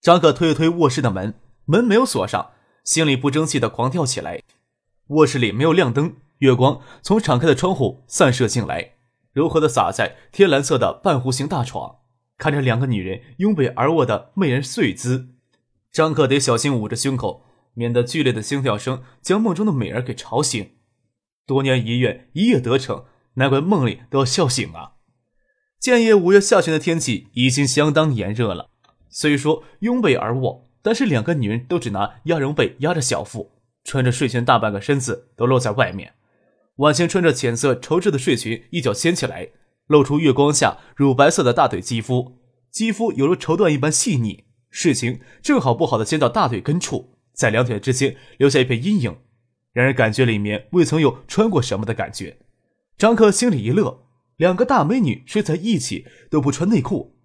张可推了推卧室的门，门没有锁上，心里不争气的狂跳起来。卧室里没有亮灯，月光从敞开的窗户散射进来，柔和的洒在天蓝色的半弧形大床。看着两个女人拥被而卧的媚人睡姿，张可得小心捂着胸口，免得剧烈的心跳声将梦中的美人给吵醒。多年一愿一夜得逞，难怪梦里都要笑醒啊！建业五月下旬的天气已经相当炎热了。虽说拥被而卧，但是两个女人都只拿鸭绒被压着小腹，穿着睡裙，大半个身子都露在外面。婉晴穿着浅色绸质的睡裙，一脚掀起来，露出月光下乳白色的大腿肌肤，肌肤犹如绸缎一般细腻。睡裙正好不好的掀到大腿根处，在两腿之间留下一片阴影，让人感觉里面未曾有穿过什么的感觉。张克心里一乐，两个大美女睡在一起都不穿内裤。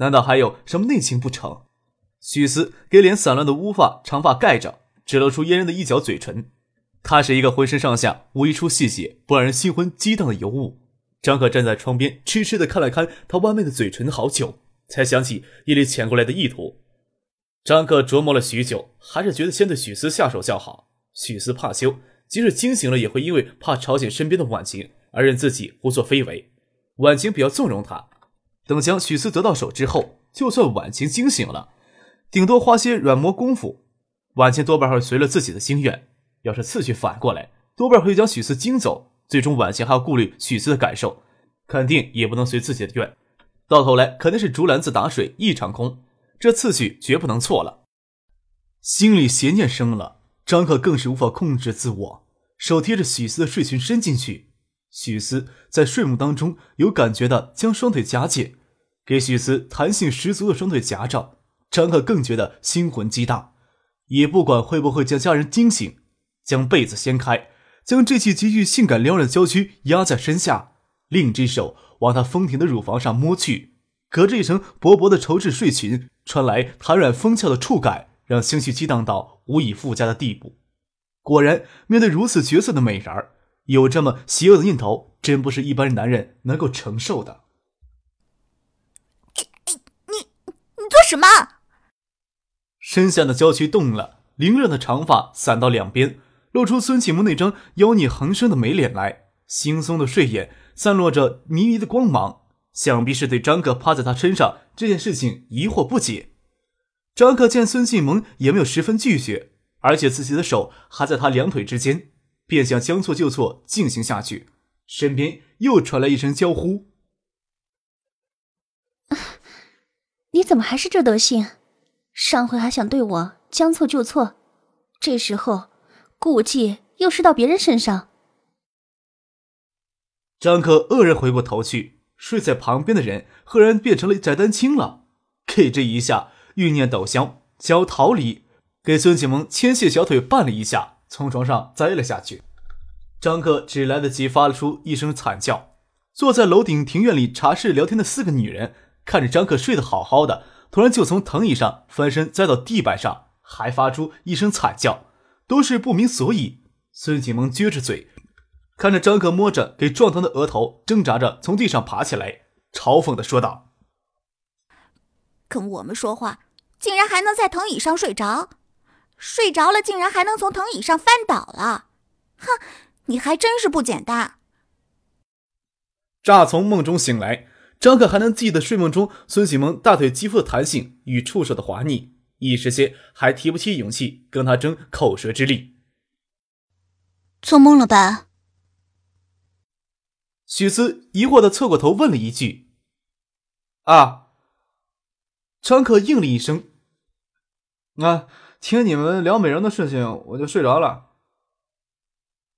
难道还有什么内情不成？许思给脸散乱的乌发长发盖着，只露出嫣然的一角嘴唇。他是一个浑身上下无一处细节不让人心魂激荡的尤物。张可站在窗边，痴痴的看了看他弯媚的嘴唇，好久才想起夜里潜过来的意图。张可琢磨了许久，还是觉得先对许思下手较好。许思怕羞，即使惊醒了，也会因为怕吵醒身边的婉晴而任自己胡作非为。婉晴比较纵容他。等将许思得到手之后，就算婉晴惊醒了，顶多花些软磨功夫，婉晴多半会随了自己的心愿。要是次序反过来，多半会将许思惊走。最终，婉晴还要顾虑许思的感受，肯定也不能随自己的愿。到头来，肯定是竹篮子打水一场空。这次序绝不能错了。心里邪念生了，张可更是无法控制自我，手贴着许思的睡裙伸进去。许思在睡梦当中有感觉的将双腿夹紧。给许思弹性十足的双腿夹着，张可更觉得心魂激荡，也不管会不会将家人惊醒，将被子掀开，将这具极具性感撩人的娇躯压在身下，另一只手往她丰挺的乳房上摸去，隔着一层薄薄的绸质睡裙传来弹软丰翘的触感，让心绪激荡到无以复加的地步。果然，面对如此绝色的美人儿，有这么邪恶的念头，真不是一般男人能够承受的。什么？身下的娇躯动了，凌乱的长发散到两边，露出孙启萌那张妖孽横生的美脸来。惺忪的睡眼散落着迷离的光芒，想必是对张克趴在他身上这件事情疑惑不解。张克见孙启萌也没有十分拒绝，而且自己的手还在他两腿之间，便想将错就错进行下去。身边又传来一声娇呼。你怎么还是这德行？上回还想对我将错就错，这时候顾忌又是到别人身上。张可愕然回过头去，睡在旁边的人赫然变成了翟丹青了。给这一下，欲念陡消，想要逃离，给孙启萌牵线小腿绊了一下，从床上栽了下去。张可只来得及发出一声惨叫。坐在楼顶庭院里茶室聊天的四个女人。看着张克睡得好好的，突然就从藤椅上翻身栽到地板上，还发出一声惨叫，都是不明所以。孙启萌撅着嘴，看着张克摸着给撞疼的额头，挣扎着从地上爬起来，嘲讽的说道：“跟我们说话，竟然还能在藤椅上睡着，睡着了竟然还能从藤椅上翻倒了，哼，你还真是不简单。”乍从梦中醒来。张可还能记得睡梦中孙启萌大腿肌肤的弹性与触手的滑腻，一时间还提不起勇气跟他争口舌之力。做梦了吧？许思疑惑的侧过头问了一句：“啊。”张可应了一声：“啊，听你们聊美人的事情，我就睡着了。”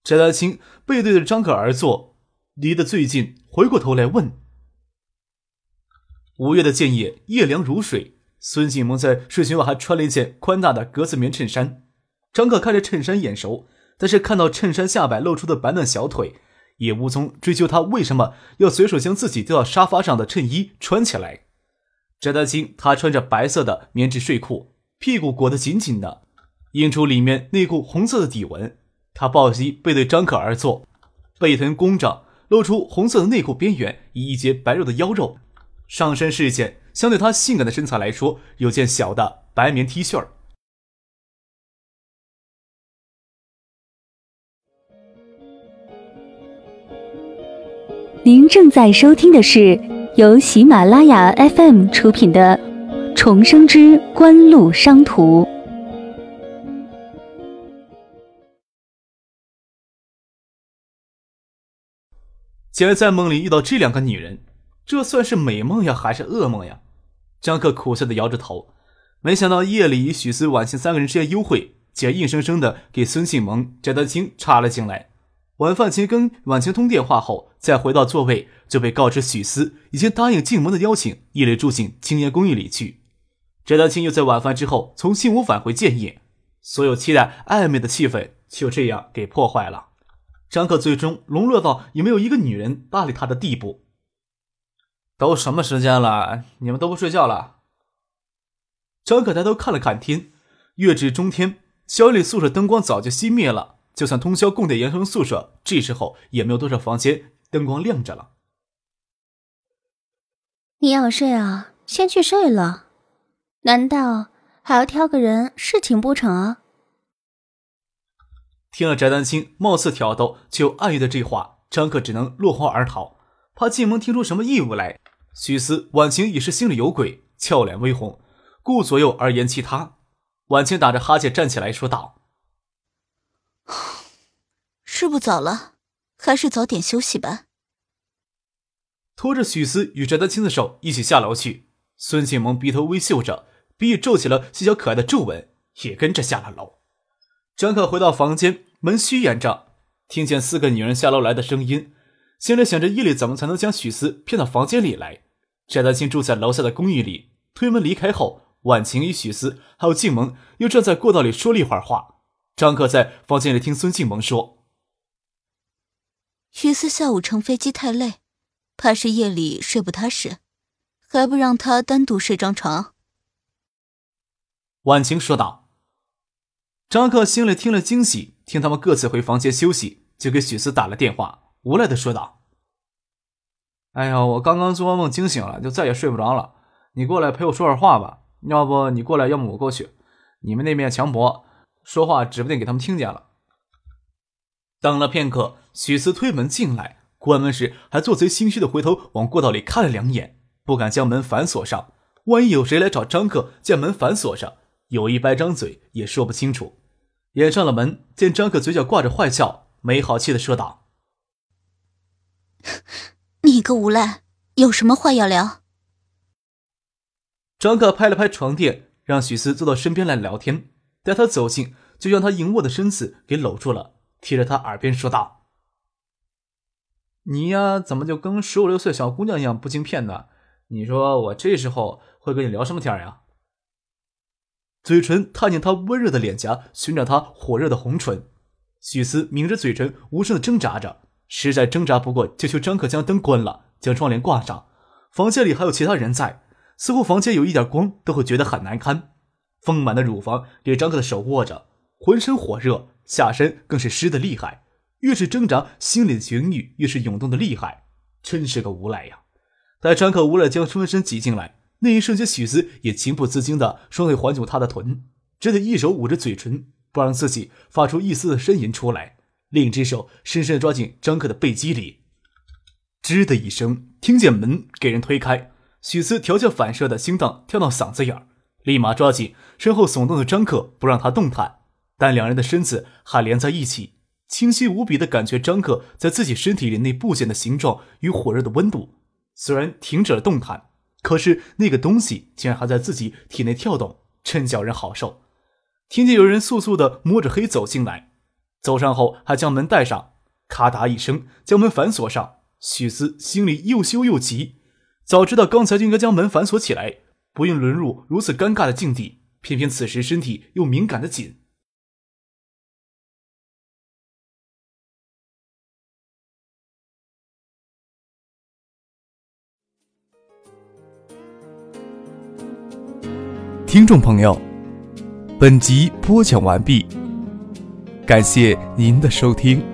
翟丹青背对着张可而坐，离得最近，回过头来问。五月的建业夜凉如水，孙锦萌在睡裙外还穿了一件宽大的格子棉衬衫。张可看着衬衫眼熟，但是看到衬衫下摆露出的白嫩小腿，也无从追究他为什么要随手将自己丢到沙发上的衬衣穿起来。翟丹青，他穿着白色的棉质睡裤，屁股裹得紧紧的，映出里面内裤红色的底纹。他抱膝背对张可而坐，背臀弓着，露出红色的内裤边缘以一截白肉的腰肉。上身是一件相对她性感的身材来说，有件小的白棉 T 恤儿。您正在收听的是由喜马拉雅 FM 出品的《重生之官路商途》。竟然在梦里遇到这两个女人，这算是美梦呀，还是噩梦呀？张克苦笑的摇着头，没想到夜里与许思、婉清三个人之间幽会，竟然硬生生的给孙庆萌、翟德清插了进来。晚饭前跟婉清通电话后，再回到座位，就被告知许思已经答应静萌的邀请，夜里住进青年公寓里去。翟德清又在晚饭之后从新屋返回建业，所有期待暧昧的气氛就这样给破坏了。张克最终沦落到也没有一个女人搭理他的地步。都什么时间了，你们都不睡觉了？张可抬头看了看天，月至中天，小李宿舍灯光早就熄灭了。就算通宵供电，研生宿舍这时候也没有多少房间灯光亮着了。你要睡啊，先去睡了。难道还要挑个人侍寝不成啊？听了翟丹青貌似挑逗却又暗喻的这话，张克只能落荒而逃，怕静萌听出什么异物来。许思、婉晴已是心里有鬼，俏脸微红，顾左右而言其他。婉晴打着哈欠站起来说道。是不早了，还是早点休息吧。拖着许思与翟丹青的手一起下楼去，孙庆萌鼻头微嗅着，鼻翼皱起了细小可爱的皱纹，也跟着下了楼。张可回到房间，门虚掩着，听见四个女人下楼来的声音，心里想着夜里怎么才能将许思骗到房间里来。翟丹青住在楼下的公寓里，推门离开后，婉晴与许思还有静萌又站在过道里说了一会儿话。张克在房间里听孙静萌说：“许思下午乘飞机太累，怕是夜里睡不踏实，还不让他单独睡张床。”婉晴说道。张克心里听了惊喜，听他们各自回房间休息，就给许思打了电话，无奈的说道：“哎呀，我刚刚做梦惊醒了，就再也睡不着了。你过来陪我说会话吧，要不你过来，要么我过去。你们那面墙薄。”说话指不定给他们听见了。等了片刻，许思推门进来，关门时还做贼心虚的回头往过道里看了两眼，不敢将门反锁上。万一有谁来找张克，将门反锁上，有意掰张嘴也说不清楚。掩上了门，见张克嘴角挂着坏笑，没好气的说道：“ 你个无赖，有什么话要聊？”张克拍了拍床垫，让许思坐到身边来聊天。待他走近，就将他盈卧的身子给搂住了，贴着他耳边说道：“你呀，怎么就跟十五六岁小姑娘一样不经骗呢？你说我这时候会跟你聊什么天呀？”嘴唇探进他温热的脸颊，寻找他火热的红唇。许思抿着嘴唇，无声的挣扎着，实在挣扎不过，就求张可将灯关了，将窗帘挂上。房间里还有其他人在，似乎房间有一点光都会觉得很难堪。丰满的乳房给张克的手握着，浑身火热，下身更是湿的厉害。越是挣扎，心里的情欲越是涌动的厉害。真是个无赖呀！待张克无赖将双身挤进来，那一瞬间，许思也情不自禁的双腿环住他的臀，只得一手捂着嘴唇，不让自己发出一丝的呻吟出来，另一只手深深地抓进张克的背肌里。吱的一声，听见门给人推开，许思条件反射的心脏跳到嗓子眼儿。立马抓紧身后耸动的张克，不让他动弹。但两人的身子还连在一起，清晰无比的感觉张克在自己身体里那部件的形状与火热的温度。虽然停止了动弹，可是那个东西竟然还在自己体内跳动，真叫人好受。听见有人簌簌的摸着黑走进来，走上后，还将门带上，咔嗒一声将门反锁上。许思心里又羞又急，早知道刚才就应该将门反锁起来，不用沦入如此尴尬的境地。偏偏此时身体又敏感的紧。听众朋友，本集播讲完毕。感谢您的收听。